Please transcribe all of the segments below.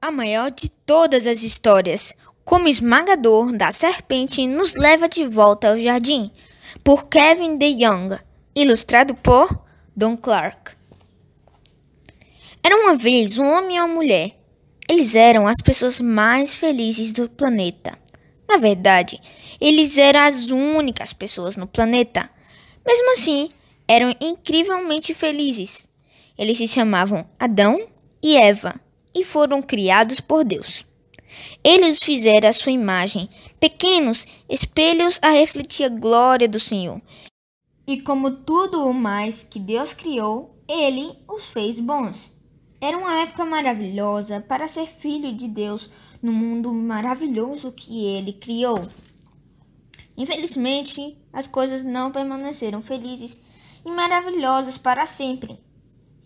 a maior de todas as histórias, como esmagador da serpente, nos leva de volta ao jardim, por Kevin DeYoung, ilustrado por Don Clark. Era uma vez um homem e uma mulher. Eles eram as pessoas mais felizes do planeta. Na verdade, eles eram as únicas pessoas no planeta. Mesmo assim, eram incrivelmente felizes. Eles se chamavam Adão e Eva e foram criados por Deus. Eles fizeram a sua imagem, pequenos espelhos a refletir a glória do Senhor. E como tudo o mais que Deus criou, ele os fez bons. Era uma época maravilhosa para ser filho de Deus no mundo maravilhoso que ele criou. Infelizmente, as coisas não permaneceram felizes e maravilhosas para sempre.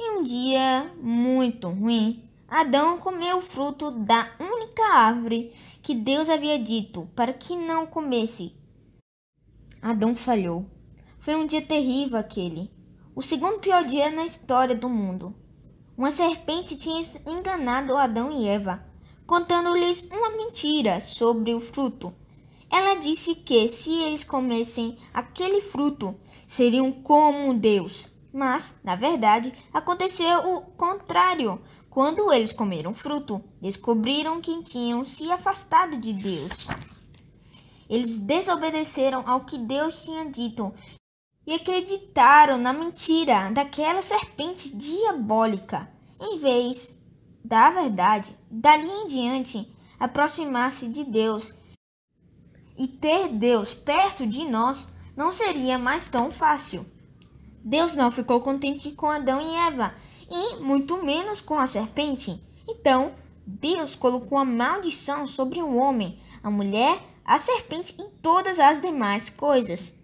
Em um dia muito ruim, Adão comeu o fruto da única árvore que Deus havia dito para que não comesse. Adão falhou. Foi um dia terrível aquele, o segundo pior dia na história do mundo. Uma serpente tinha enganado Adão e Eva, contando-lhes uma mentira sobre o fruto. Ela disse que se eles comessem aquele fruto, seriam como Deus. Mas, na verdade, aconteceu o contrário. Quando eles comeram fruto, descobriram que tinham se afastado de Deus. Eles desobedeceram ao que Deus tinha dito e acreditaram na mentira daquela serpente diabólica, em vez da verdade. Dali em diante, aproximar-se de Deus e ter Deus perto de nós não seria mais tão fácil. Deus não ficou contente com Adão e Eva e muito menos com a serpente. Então, Deus colocou a maldição sobre o homem, a mulher, a serpente e todas as demais coisas.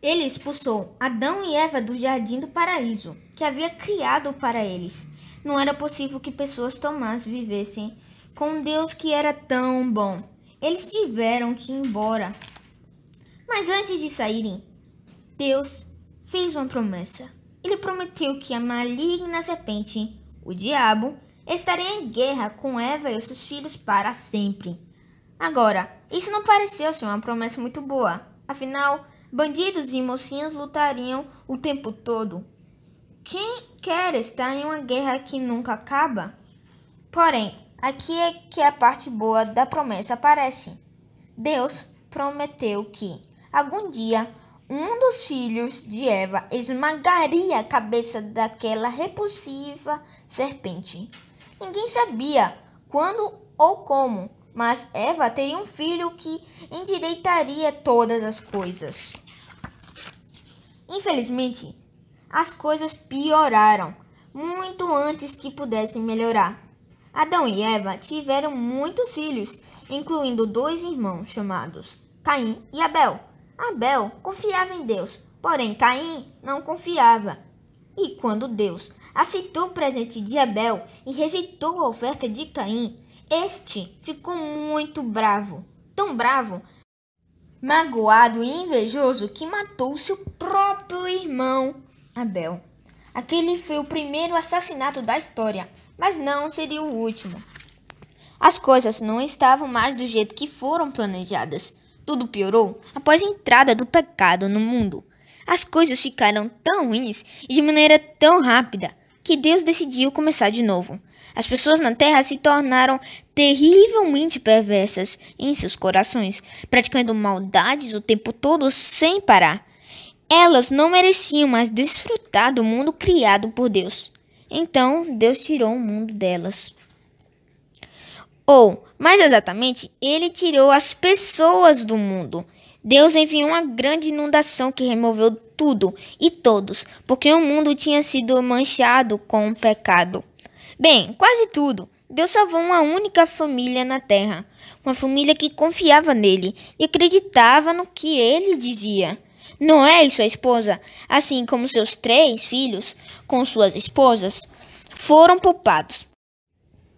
Ele expulsou Adão e Eva do jardim do paraíso, que havia criado para eles. Não era possível que pessoas tão más vivessem com Deus que era tão bom. Eles tiveram que ir embora. Mas antes de saírem, Deus fez uma promessa. Ele prometeu que a maligna serpente, o diabo, estaria em guerra com Eva e seus filhos para sempre. Agora, isso não pareceu ser uma promessa muito boa. Afinal, bandidos e mocinhos lutariam o tempo todo. Quem quer estar em uma guerra que nunca acaba? Porém, aqui é que a parte boa da promessa aparece. Deus prometeu que, algum dia, um dos filhos de Eva esmagaria a cabeça daquela repulsiva serpente. Ninguém sabia quando ou como, mas Eva teria um filho que endireitaria todas as coisas. Infelizmente, as coisas pioraram muito antes que pudessem melhorar. Adão e Eva tiveram muitos filhos, incluindo dois irmãos chamados Caim e Abel. Abel confiava em Deus, porém Caim não confiava. E quando Deus aceitou o presente de Abel e rejeitou a oferta de Caim, este ficou muito bravo. Tão bravo, magoado e invejoso que matou seu próprio irmão Abel. Aquele foi o primeiro assassinato da história, mas não seria o último. As coisas não estavam mais do jeito que foram planejadas. Tudo piorou após a entrada do pecado no mundo. As coisas ficaram tão ruins e de maneira tão rápida que Deus decidiu começar de novo. As pessoas na terra se tornaram terrivelmente perversas em seus corações, praticando maldades o tempo todo sem parar. Elas não mereciam mais desfrutar do mundo criado por Deus. Então Deus tirou o mundo delas. Ou, mais exatamente, ele tirou as pessoas do mundo. Deus enviou uma grande inundação que removeu tudo e todos, porque o mundo tinha sido manchado com o pecado. Bem, quase tudo. Deus salvou uma única família na terra, uma família que confiava nele e acreditava no que ele dizia. Noé e sua esposa, assim como seus três filhos com suas esposas, foram poupados.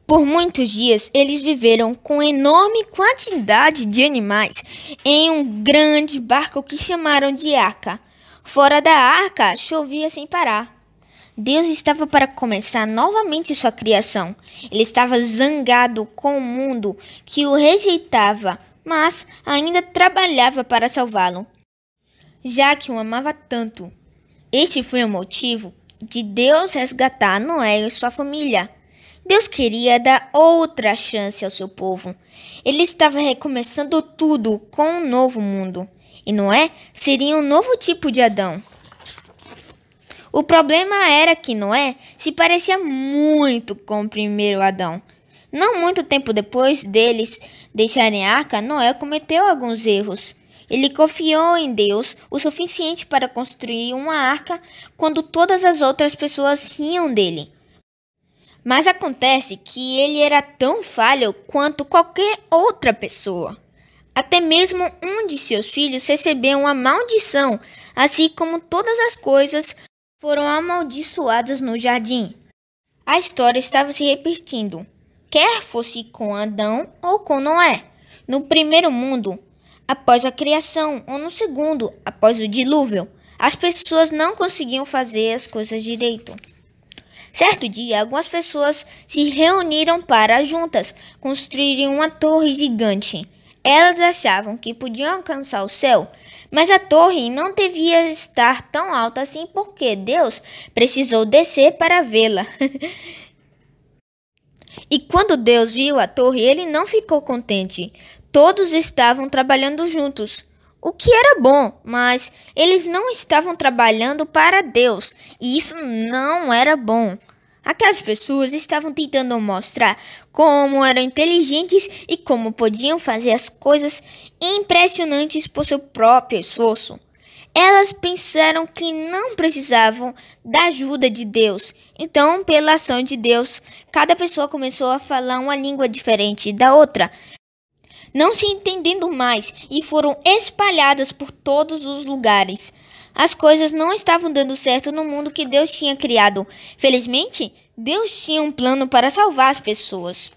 Por muitos dias eles viveram com enorme quantidade de animais em um grande barco que chamaram de arca. Fora da arca chovia sem parar. Deus estava para começar novamente sua criação. Ele estava zangado com o mundo que o rejeitava, mas ainda trabalhava para salvá-lo, já que o amava tanto. Este foi o motivo de Deus resgatar Noé e sua família. Deus queria dar outra chance ao seu povo. Ele estava recomeçando tudo com um novo mundo. E Noé seria um novo tipo de Adão. O problema era que Noé se parecia muito com o primeiro Adão. Não muito tempo depois deles deixarem a arca, Noé cometeu alguns erros. Ele confiou em Deus o suficiente para construir uma arca quando todas as outras pessoas riam dele. Mas acontece que ele era tão falho quanto qualquer outra pessoa. Até mesmo um de seus filhos recebeu uma maldição, assim como todas as coisas foram amaldiçoadas no jardim. A história estava se repetindo, quer fosse com Adão ou com Noé. No primeiro mundo, após a criação, ou no segundo, após o dilúvio, as pessoas não conseguiam fazer as coisas direito. Certo dia, algumas pessoas se reuniram para juntas construírem uma torre gigante. Elas achavam que podiam alcançar o céu, mas a torre não devia estar tão alta assim porque Deus precisou descer para vê-la. e quando Deus viu a torre, ele não ficou contente. Todos estavam trabalhando juntos, o que era bom, mas eles não estavam trabalhando para Deus, e isso não era bom. Aquelas pessoas estavam tentando mostrar como eram inteligentes e como podiam fazer as coisas impressionantes por seu próprio esforço. Elas pensaram que não precisavam da ajuda de Deus. Então, pela ação de Deus, cada pessoa começou a falar uma língua diferente da outra, não se entendendo mais, e foram espalhadas por todos os lugares. As coisas não estavam dando certo no mundo que Deus tinha criado. Felizmente, Deus tinha um plano para salvar as pessoas.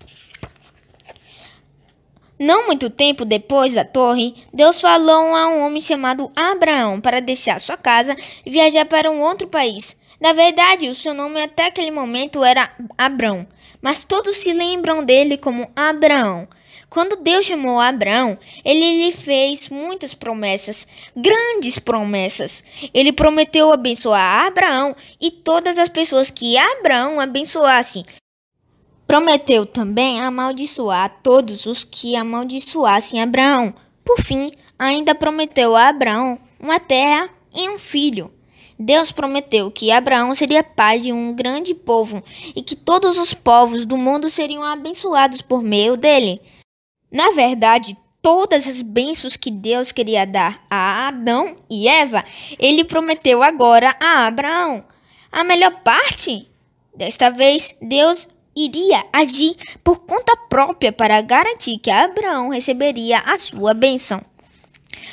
Não muito tempo depois da torre, Deus falou a um homem chamado Abraão para deixar sua casa e viajar para um outro país. Na verdade, o seu nome até aquele momento era Abrão, mas todos se lembram dele como Abraão. Quando Deus chamou Abraão, ele lhe fez muitas promessas, grandes promessas. Ele prometeu abençoar Abraão e todas as pessoas que Abraão abençoasse. Prometeu também amaldiçoar todos os que amaldiçoassem Abraão. Por fim, ainda prometeu a Abraão uma terra e um filho. Deus prometeu que Abraão seria pai de um grande povo e que todos os povos do mundo seriam abençoados por meio dele. Na verdade, todas as bênçãos que Deus queria dar a Adão e Eva, ele prometeu agora a Abraão. A melhor parte? Desta vez, Deus iria agir por conta própria para garantir que Abraão receberia a sua bênção.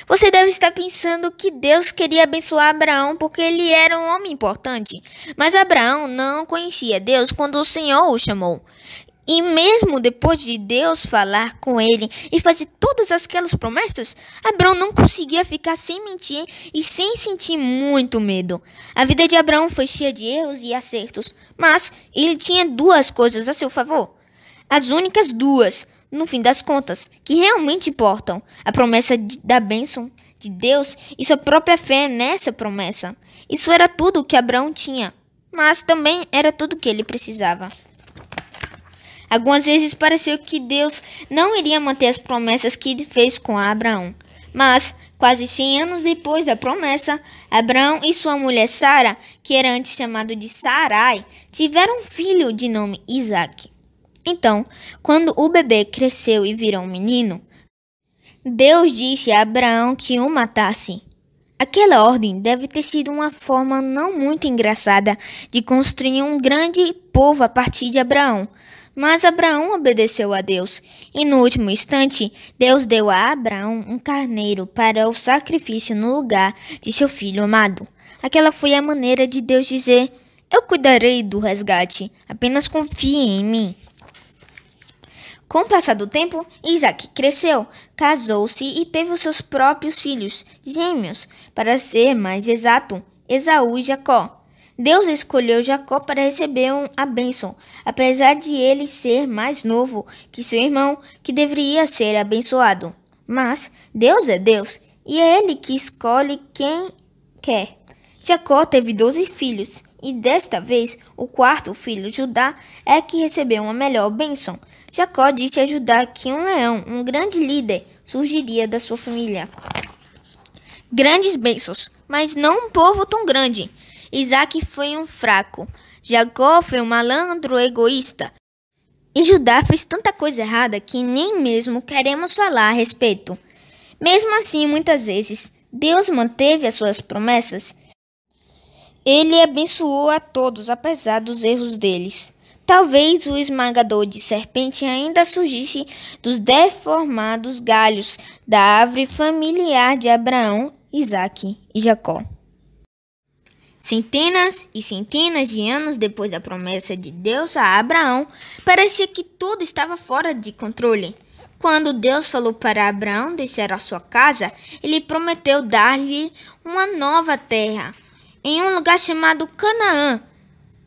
Você deve estar pensando que Deus queria abençoar Abraão porque ele era um homem importante, mas Abraão não conhecia Deus quando o Senhor o chamou. E mesmo depois de Deus falar com ele e fazer todas aquelas promessas, Abraão não conseguia ficar sem mentir e sem sentir muito medo. A vida de Abraão foi cheia de erros e acertos, mas ele tinha duas coisas a seu favor. As únicas duas, no fim das contas, que realmente importam: a promessa da bênção de Deus e sua própria fé nessa promessa. Isso era tudo o que Abraão tinha, mas também era tudo o que ele precisava. Algumas vezes pareceu que Deus não iria manter as promessas que fez com Abraão. Mas, quase 100 anos depois da promessa, Abraão e sua mulher Sara, que era antes chamado de Sarai, tiveram um filho de nome Isaac. Então, quando o bebê cresceu e virou um menino, Deus disse a Abraão que o matasse. Aquela ordem deve ter sido uma forma não muito engraçada de construir um grande povo a partir de Abraão, mas Abraão obedeceu a Deus, e no último instante, Deus deu a Abraão um carneiro para o sacrifício no lugar de seu filho amado. Aquela foi a maneira de Deus dizer: Eu cuidarei do resgate, apenas confie em mim. Com o passar do tempo, Isaac cresceu, casou-se e teve os seus próprios filhos, gêmeos, para ser mais exato, Esaú e Jacó. Deus escolheu Jacó para receber a bênção, apesar de ele ser mais novo que seu irmão, que deveria ser abençoado. Mas Deus é Deus e é Ele que escolhe quem quer. Jacó teve doze filhos e desta vez o quarto filho, Judá, é que recebeu uma melhor bênção. Jacó disse a Judá que um leão, um grande líder, surgiria da sua família. Grandes bênçãos, mas não um povo tão grande. Isaac foi um fraco. Jacó foi um malandro egoísta. E Judá fez tanta coisa errada que nem mesmo queremos falar a respeito. Mesmo assim, muitas vezes, Deus manteve as suas promessas. Ele abençoou a todos, apesar dos erros deles. Talvez o esmagador de serpente ainda surgisse dos deformados galhos da árvore familiar de Abraão, Isaque e Jacó. Centenas e centenas de anos depois da promessa de Deus a Abraão, parecia que tudo estava fora de controle. Quando Deus falou para Abraão deixar a sua casa, ele prometeu dar-lhe uma nova terra, em um lugar chamado Canaã.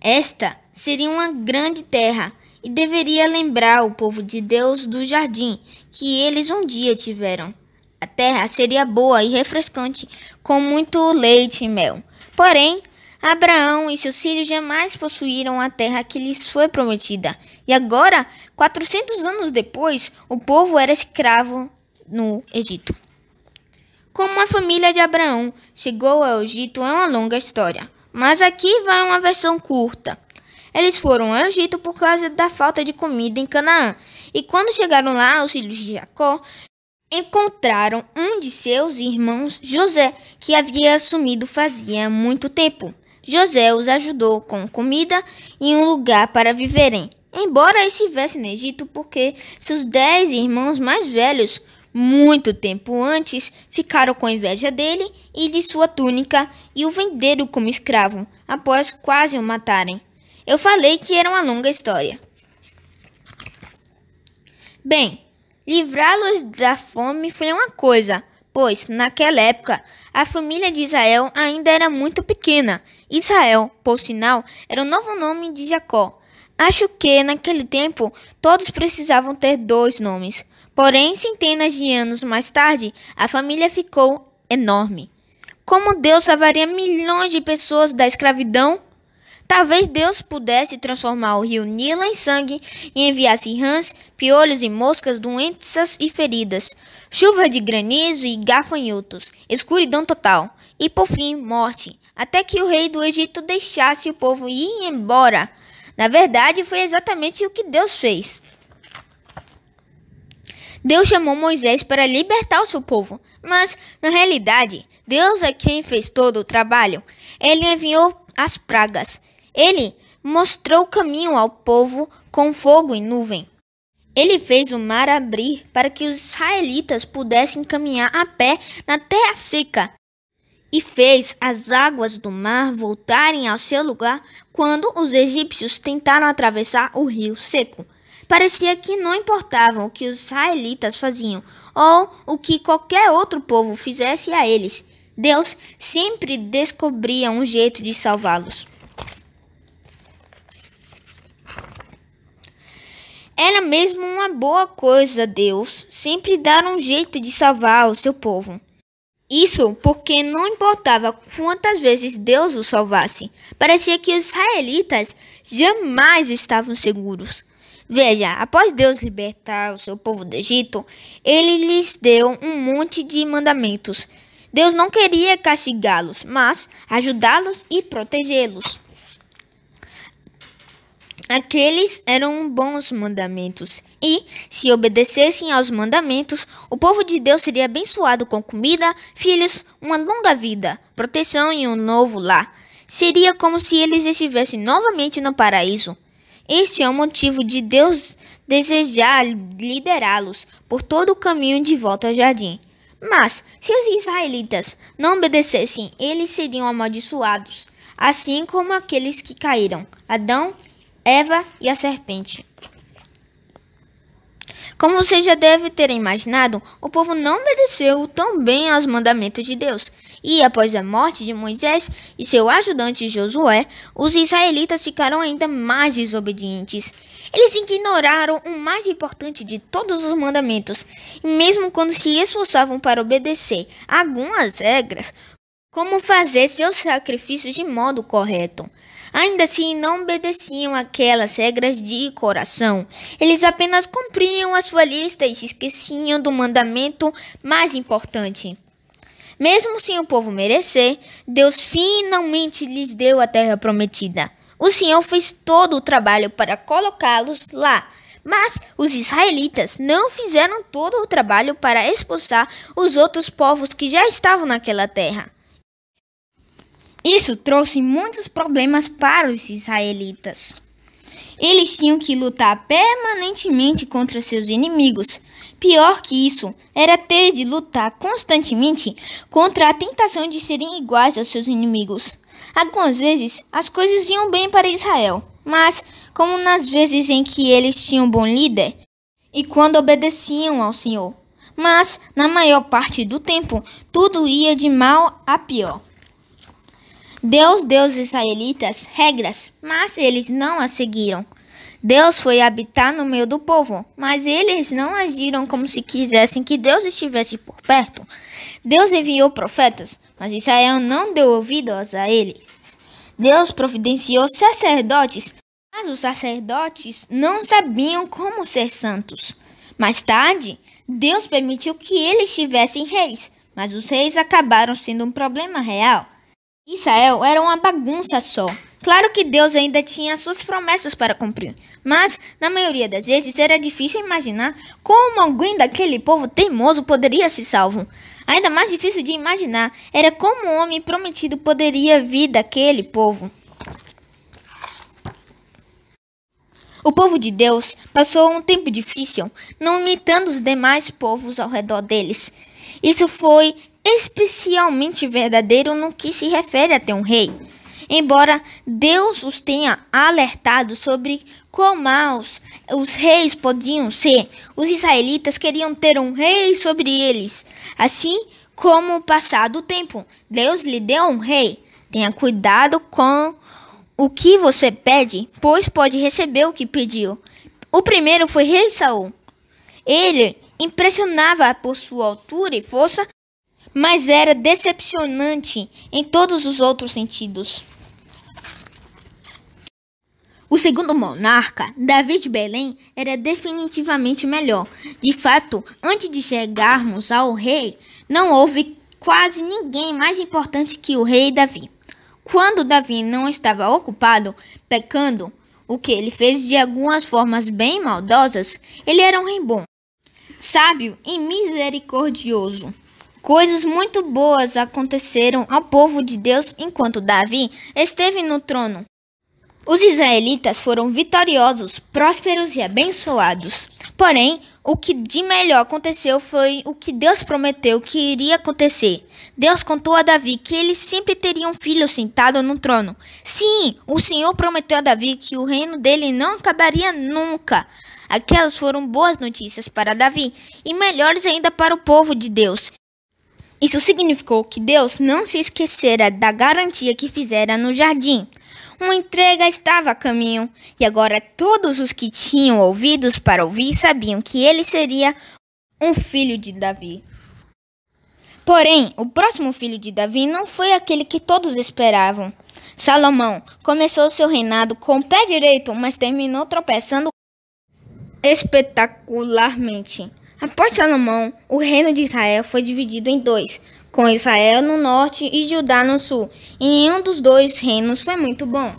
Esta seria uma grande terra e deveria lembrar o povo de Deus do jardim que eles um dia tiveram. A terra seria boa e refrescante, com muito leite e mel. Porém, Abraão e seus filhos jamais possuíram a terra que lhes foi prometida. E agora, 400 anos depois, o povo era escravo no Egito. Como a família de Abraão chegou ao Egito é uma longa história, mas aqui vai uma versão curta. Eles foram ao Egito por causa da falta de comida em Canaã, e quando chegaram lá, os filhos de Jacó encontraram um de seus irmãos, José, que havia sumido fazia muito tempo. José os ajudou com comida e um lugar para viverem, embora estivesse no Egito, porque seus dez irmãos mais velhos, muito tempo antes, ficaram com inveja dele e de sua túnica e o venderam como escravo, após quase o matarem. Eu falei que era uma longa história. Bem, Livrá-los da fome foi uma coisa, pois, naquela época, a família de Israel ainda era muito pequena. Israel, por sinal, era o novo nome de Jacó. Acho que, naquele tempo, todos precisavam ter dois nomes. Porém, centenas de anos mais tarde, a família ficou enorme. Como Deus salvaria milhões de pessoas da escravidão? Talvez Deus pudesse transformar o rio Nilo em sangue e enviasse rãs, piolhos e moscas doenças e feridas, chuva de granizo e gafanhotos, escuridão total e, por fim, morte, até que o rei do Egito deixasse o povo ir embora. Na verdade, foi exatamente o que Deus fez. Deus chamou Moisés para libertar o seu povo, mas, na realidade, Deus é quem fez todo o trabalho. Ele enviou as pragas ele mostrou o caminho ao povo com fogo e nuvem. Ele fez o mar abrir para que os israelitas pudessem caminhar a pé na terra seca e fez as águas do mar voltarem ao seu lugar quando os egípcios tentaram atravessar o rio seco. Parecia que não importava o que os israelitas faziam ou o que qualquer outro povo fizesse a eles. Deus sempre descobria um jeito de salvá-los. Era mesmo uma boa coisa Deus sempre dar um jeito de salvar o seu povo. Isso porque não importava quantas vezes Deus o salvasse, parecia que os israelitas jamais estavam seguros. Veja, após Deus libertar o seu povo do Egito, ele lhes deu um monte de mandamentos. Deus não queria castigá-los, mas ajudá-los e protegê-los. Aqueles eram bons mandamentos, e, se obedecessem aos mandamentos, o povo de Deus seria abençoado com comida, filhos, uma longa vida, proteção e um novo lar. Seria como se eles estivessem novamente no paraíso. Este é o motivo de Deus desejar liderá-los por todo o caminho de volta ao jardim. Mas, se os israelitas não obedecessem, eles seriam amaldiçoados, assim como aqueles que caíram, Adão Eva e a serpente. Como você já deve ter imaginado, o povo não obedeceu tão bem aos mandamentos de Deus, E após a morte de Moisés e seu ajudante Josué, os israelitas ficaram ainda mais desobedientes. Eles ignoraram o mais importante de todos os mandamentos, e mesmo quando se esforçavam para obedecer algumas regras, como fazer seus sacrifícios de modo correto. Ainda assim, não obedeciam aquelas regras de coração. Eles apenas cumpriam a sua lista e se esqueciam do mandamento mais importante. Mesmo sem o povo merecer, Deus finalmente lhes deu a terra prometida. O Senhor fez todo o trabalho para colocá-los lá. Mas os israelitas não fizeram todo o trabalho para expulsar os outros povos que já estavam naquela terra. Isso trouxe muitos problemas para os israelitas. Eles tinham que lutar permanentemente contra seus inimigos. Pior que isso, era ter de lutar constantemente contra a tentação de serem iguais aos seus inimigos. Algumas vezes as coisas iam bem para Israel, mas, como nas vezes em que eles tinham bom líder e quando obedeciam ao Senhor, mas na maior parte do tempo tudo ia de mal a pior. Deus deu aos israelitas regras, mas eles não as seguiram. Deus foi habitar no meio do povo, mas eles não agiram como se quisessem que Deus estivesse por perto. Deus enviou profetas, mas Israel não deu ouvidos a eles. Deus providenciou sacerdotes, mas os sacerdotes não sabiam como ser santos. Mais tarde, Deus permitiu que eles tivessem reis, mas os reis acabaram sendo um problema real. Israel era uma bagunça só. Claro que Deus ainda tinha suas promessas para cumprir, mas na maioria das vezes era difícil imaginar como alguém daquele povo teimoso poderia se salvo. Ainda mais difícil de imaginar era como o homem prometido poderia vir daquele povo. O povo de Deus passou um tempo difícil, não imitando os demais povos ao redor deles. Isso foi especialmente verdadeiro no que se refere a ter um rei. Embora Deus os tenha alertado sobre quão maus os reis podiam ser, os israelitas queriam ter um rei sobre eles. Assim como passado o tempo, Deus lhe deu um rei. Tenha cuidado com o que você pede, pois pode receber o que pediu. O primeiro foi rei Saul. Ele impressionava por sua altura e força, mas era decepcionante em todos os outros sentidos. O segundo monarca, Davi de Belém, era definitivamente melhor. De fato, antes de chegarmos ao rei, não houve quase ninguém mais importante que o rei Davi. Quando Davi não estava ocupado pecando, o que ele fez de algumas formas bem maldosas, ele era um rei bom, sábio e misericordioso. Coisas muito boas aconteceram ao povo de Deus enquanto Davi esteve no trono. Os israelitas foram vitoriosos, prósperos e abençoados. Porém, o que de melhor aconteceu foi o que Deus prometeu que iria acontecer. Deus contou a Davi que ele sempre teria um filho sentado no trono. Sim, o Senhor prometeu a Davi que o reino dele não acabaria nunca. Aquelas foram boas notícias para Davi e melhores ainda para o povo de Deus. Isso significou que Deus não se esquecera da garantia que fizera no jardim. Uma entrega estava a caminho, e agora todos os que tinham ouvidos para ouvir sabiam que ele seria um filho de Davi. Porém, o próximo filho de Davi não foi aquele que todos esperavam. Salomão começou seu reinado com o pé direito, mas terminou tropeçando espetacularmente. Após Salomão, o reino de Israel foi dividido em dois, com Israel no norte e Judá no sul, e nenhum dos dois reinos foi muito bom.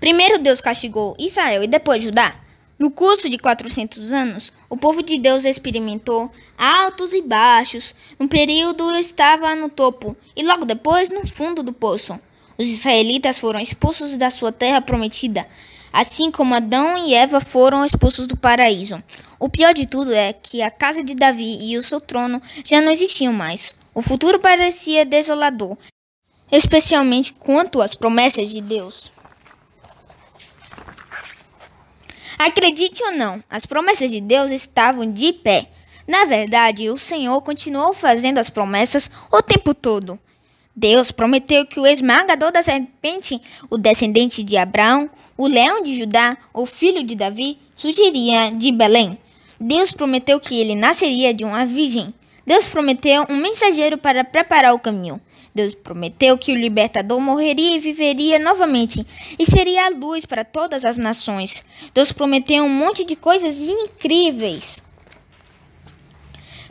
Primeiro Deus castigou Israel e depois Judá. No curso de 400 anos, o povo de Deus experimentou altos e baixos. Um período estava no topo e logo depois no fundo do poço. Os israelitas foram expulsos da sua terra prometida, assim como Adão e Eva foram expulsos do paraíso. O pior de tudo é que a casa de Davi e o seu trono já não existiam mais. O futuro parecia desolador, especialmente quanto às promessas de Deus. Acredite ou não, as promessas de Deus estavam de pé. Na verdade, o Senhor continuou fazendo as promessas o tempo todo. Deus prometeu que o esmagador da serpente, o descendente de Abraão, o leão de Judá, o filho de Davi, surgiria de Belém. Deus prometeu que ele nasceria de uma virgem. Deus prometeu um mensageiro para preparar o caminho. Deus prometeu que o libertador morreria e viveria novamente e seria a luz para todas as nações. Deus prometeu um monte de coisas incríveis.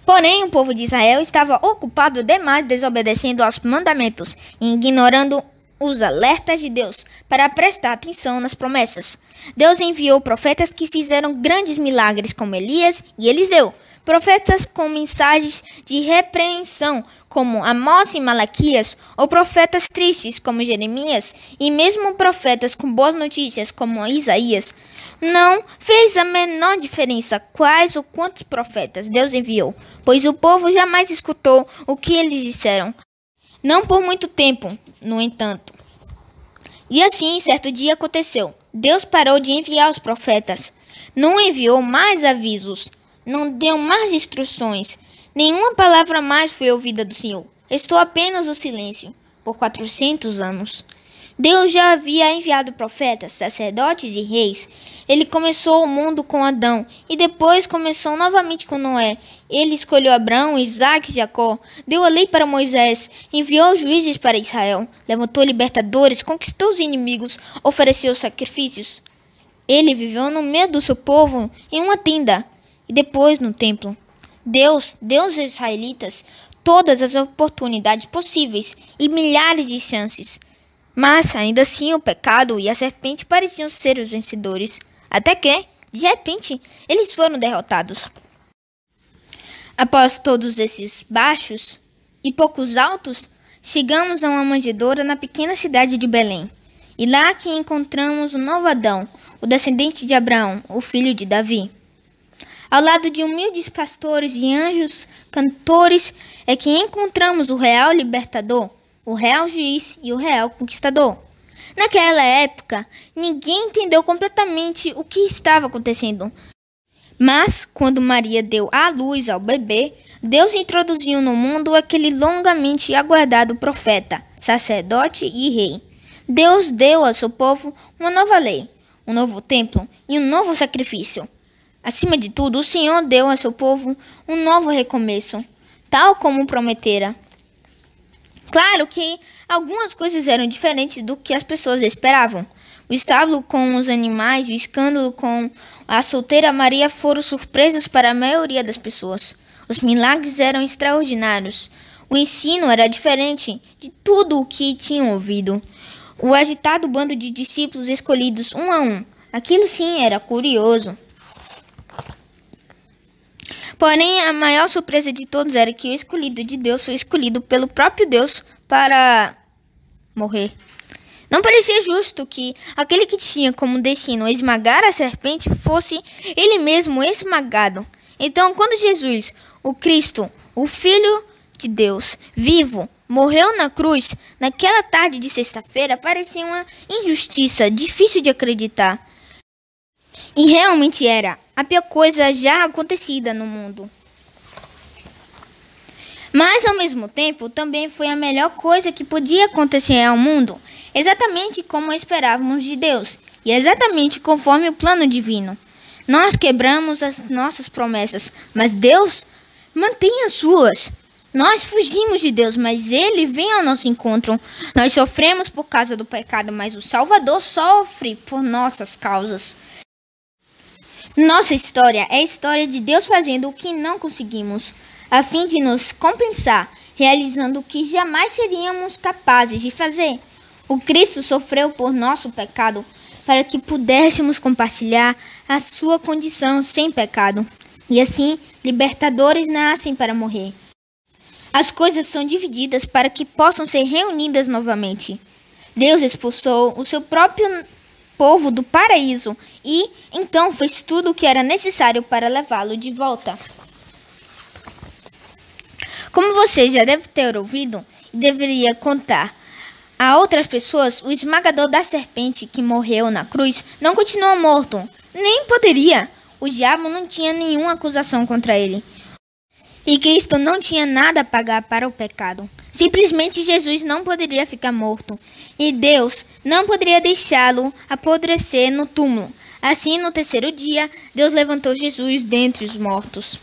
Porém, o povo de Israel estava ocupado demais desobedecendo aos mandamentos e ignorando os alertas de Deus para prestar atenção nas promessas. Deus enviou profetas que fizeram grandes milagres, como Elias e Eliseu. Profetas com mensagens de repreensão, como Amós e Malaquias, ou profetas tristes, como Jeremias, e mesmo profetas com boas notícias, como Isaías. Não fez a menor diferença quais ou quantos profetas Deus enviou, pois o povo jamais escutou o que eles disseram. Não por muito tempo, no entanto. E assim, certo dia aconteceu. Deus parou de enviar os profetas. Não enviou mais avisos. Não deu mais instruções. Nenhuma palavra mais foi ouvida do Senhor. Estou apenas o silêncio. Por quatrocentos anos. Deus já havia enviado profetas, sacerdotes e reis. Ele começou o mundo com Adão e depois começou novamente com Noé. Ele escolheu Abraão, Isaac e Jacó, deu a lei para Moisés, enviou juízes para Israel, levantou libertadores, conquistou os inimigos, ofereceu sacrifícios. Ele viveu no meio do seu povo em uma tenda e depois no templo. Deus deu aos israelitas todas as oportunidades possíveis e milhares de chances. Mas ainda assim o pecado e a serpente pareciam ser os vencedores, até que, de repente, eles foram derrotados. Após todos esses baixos e poucos altos, chegamos a uma manjedoura na pequena cidade de Belém. E lá que encontramos o novo Adão, o descendente de Abraão, o filho de Davi. Ao lado de humildes pastores e anjos cantores é que encontramos o real libertador, o real juiz e o real conquistador. Naquela época, ninguém entendeu completamente o que estava acontecendo. Mas, quando Maria deu à luz ao bebê, Deus introduziu no mundo aquele longamente aguardado profeta, sacerdote e rei. Deus deu ao seu povo uma nova lei, um novo templo e um novo sacrifício. Acima de tudo, o Senhor deu ao seu povo um novo recomeço, tal como prometera. Claro que algumas coisas eram diferentes do que as pessoas esperavam. O estábulo com os animais e o escândalo com a solteira Maria foram surpresas para a maioria das pessoas. Os milagres eram extraordinários. O ensino era diferente de tudo o que tinham ouvido. O agitado bando de discípulos escolhidos um a um. Aquilo sim era curioso. Porém, a maior surpresa de todos era que o escolhido de Deus foi escolhido pelo próprio Deus para morrer. Não parecia justo que aquele que tinha como destino esmagar a serpente fosse ele mesmo esmagado. Então, quando Jesus, o Cristo, o Filho de Deus, vivo, morreu na cruz, naquela tarde de sexta-feira, parecia uma injustiça difícil de acreditar. E realmente era a pior coisa já acontecida no mundo. Mas ao mesmo tempo, também foi a melhor coisa que podia acontecer ao mundo, exatamente como esperávamos de Deus, e exatamente conforme o plano divino. Nós quebramos as nossas promessas, mas Deus mantém as suas. Nós fugimos de Deus, mas Ele vem ao nosso encontro. Nós sofremos por causa do pecado, mas o Salvador sofre por nossas causas. Nossa história é a história de Deus fazendo o que não conseguimos, a fim de nos compensar, realizando o que jamais seríamos capazes de fazer. O Cristo sofreu por nosso pecado, para que pudéssemos compartilhar a sua condição sem pecado. E assim, libertadores nascem para morrer. As coisas são divididas para que possam ser reunidas novamente. Deus expulsou o seu próprio povo do paraíso e então fez tudo o que era necessário para levá-lo de volta. Como você já deve ter ouvido e deveria contar a outras pessoas, o esmagador da serpente que morreu na cruz não continuou morto, nem poderia. O diabo não tinha nenhuma acusação contra ele. E Cristo não tinha nada a pagar para o pecado. Simplesmente Jesus não poderia ficar morto. E Deus não poderia deixá-lo apodrecer no túmulo. Assim, no terceiro dia, Deus levantou Jesus dentre os mortos.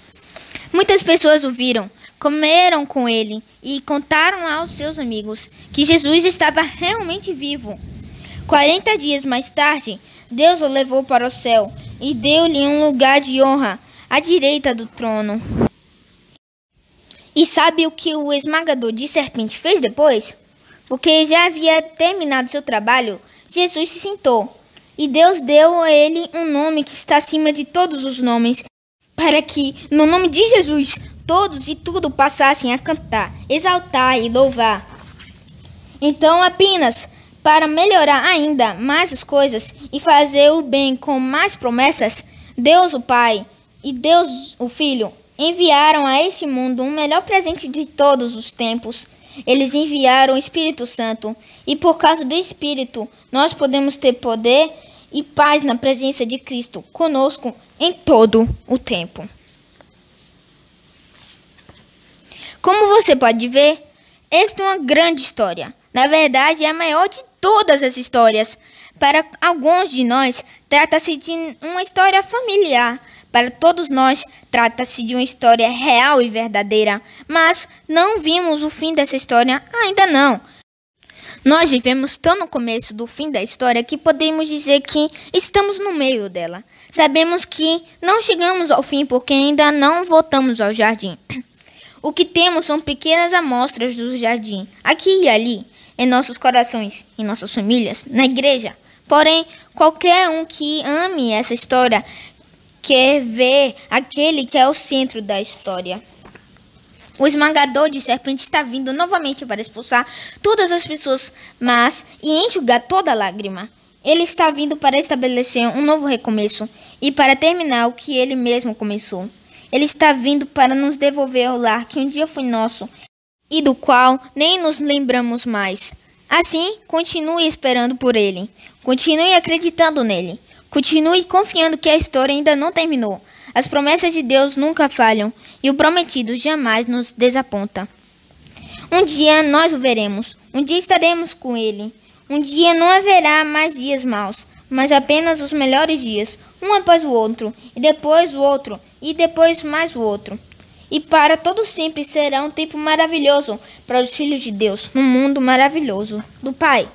Muitas pessoas o viram, comeram com ele e contaram aos seus amigos que Jesus estava realmente vivo. Quarenta dias mais tarde, Deus o levou para o céu e deu-lhe um lugar de honra à direita do trono. E sabe o que o esmagador de serpente fez depois? Porque já havia terminado seu trabalho, Jesus se sentou. E Deus deu a ele um nome que está acima de todos os nomes, para que, no nome de Jesus, todos e tudo passassem a cantar, exaltar e louvar. Então, apenas para melhorar ainda mais as coisas e fazer o bem com mais promessas, Deus o Pai e Deus o Filho enviaram a este mundo um melhor presente de todos os tempos. Eles enviaram o Espírito Santo, e por causa do Espírito, nós podemos ter poder e paz na presença de Cristo conosco em todo o tempo. Como você pode ver, esta é uma grande história. Na verdade, é a maior de todas as histórias. Para alguns de nós, trata-se de uma história familiar. Para todos nós, trata-se de uma história real e verdadeira. Mas não vimos o fim dessa história ainda não. Nós vivemos tão no começo do fim da história que podemos dizer que estamos no meio dela. Sabemos que não chegamos ao fim porque ainda não voltamos ao jardim. O que temos são pequenas amostras do jardim, aqui e ali, em nossos corações, em nossas famílias, na igreja. Porém, qualquer um que ame essa história quer ver aquele que é o centro da história. O esmagador de serpente está vindo novamente para expulsar todas as pessoas mas e enxugar toda lágrima. Ele está vindo para estabelecer um novo recomeço e para terminar o que ele mesmo começou. Ele está vindo para nos devolver o lar que um dia foi nosso e do qual nem nos lembramos mais. Assim, continue esperando por ele. Continue acreditando nele. Continue confiando que a história ainda não terminou. As promessas de Deus nunca falham e o prometido jamais nos desaponta. Um dia nós o veremos, um dia estaremos com ele. Um dia não haverá mais dias maus, mas apenas os melhores dias, um após o outro, e depois o outro, e depois mais o outro. E para todo sempre será um tempo maravilhoso para os filhos de Deus, num mundo maravilhoso do Pai.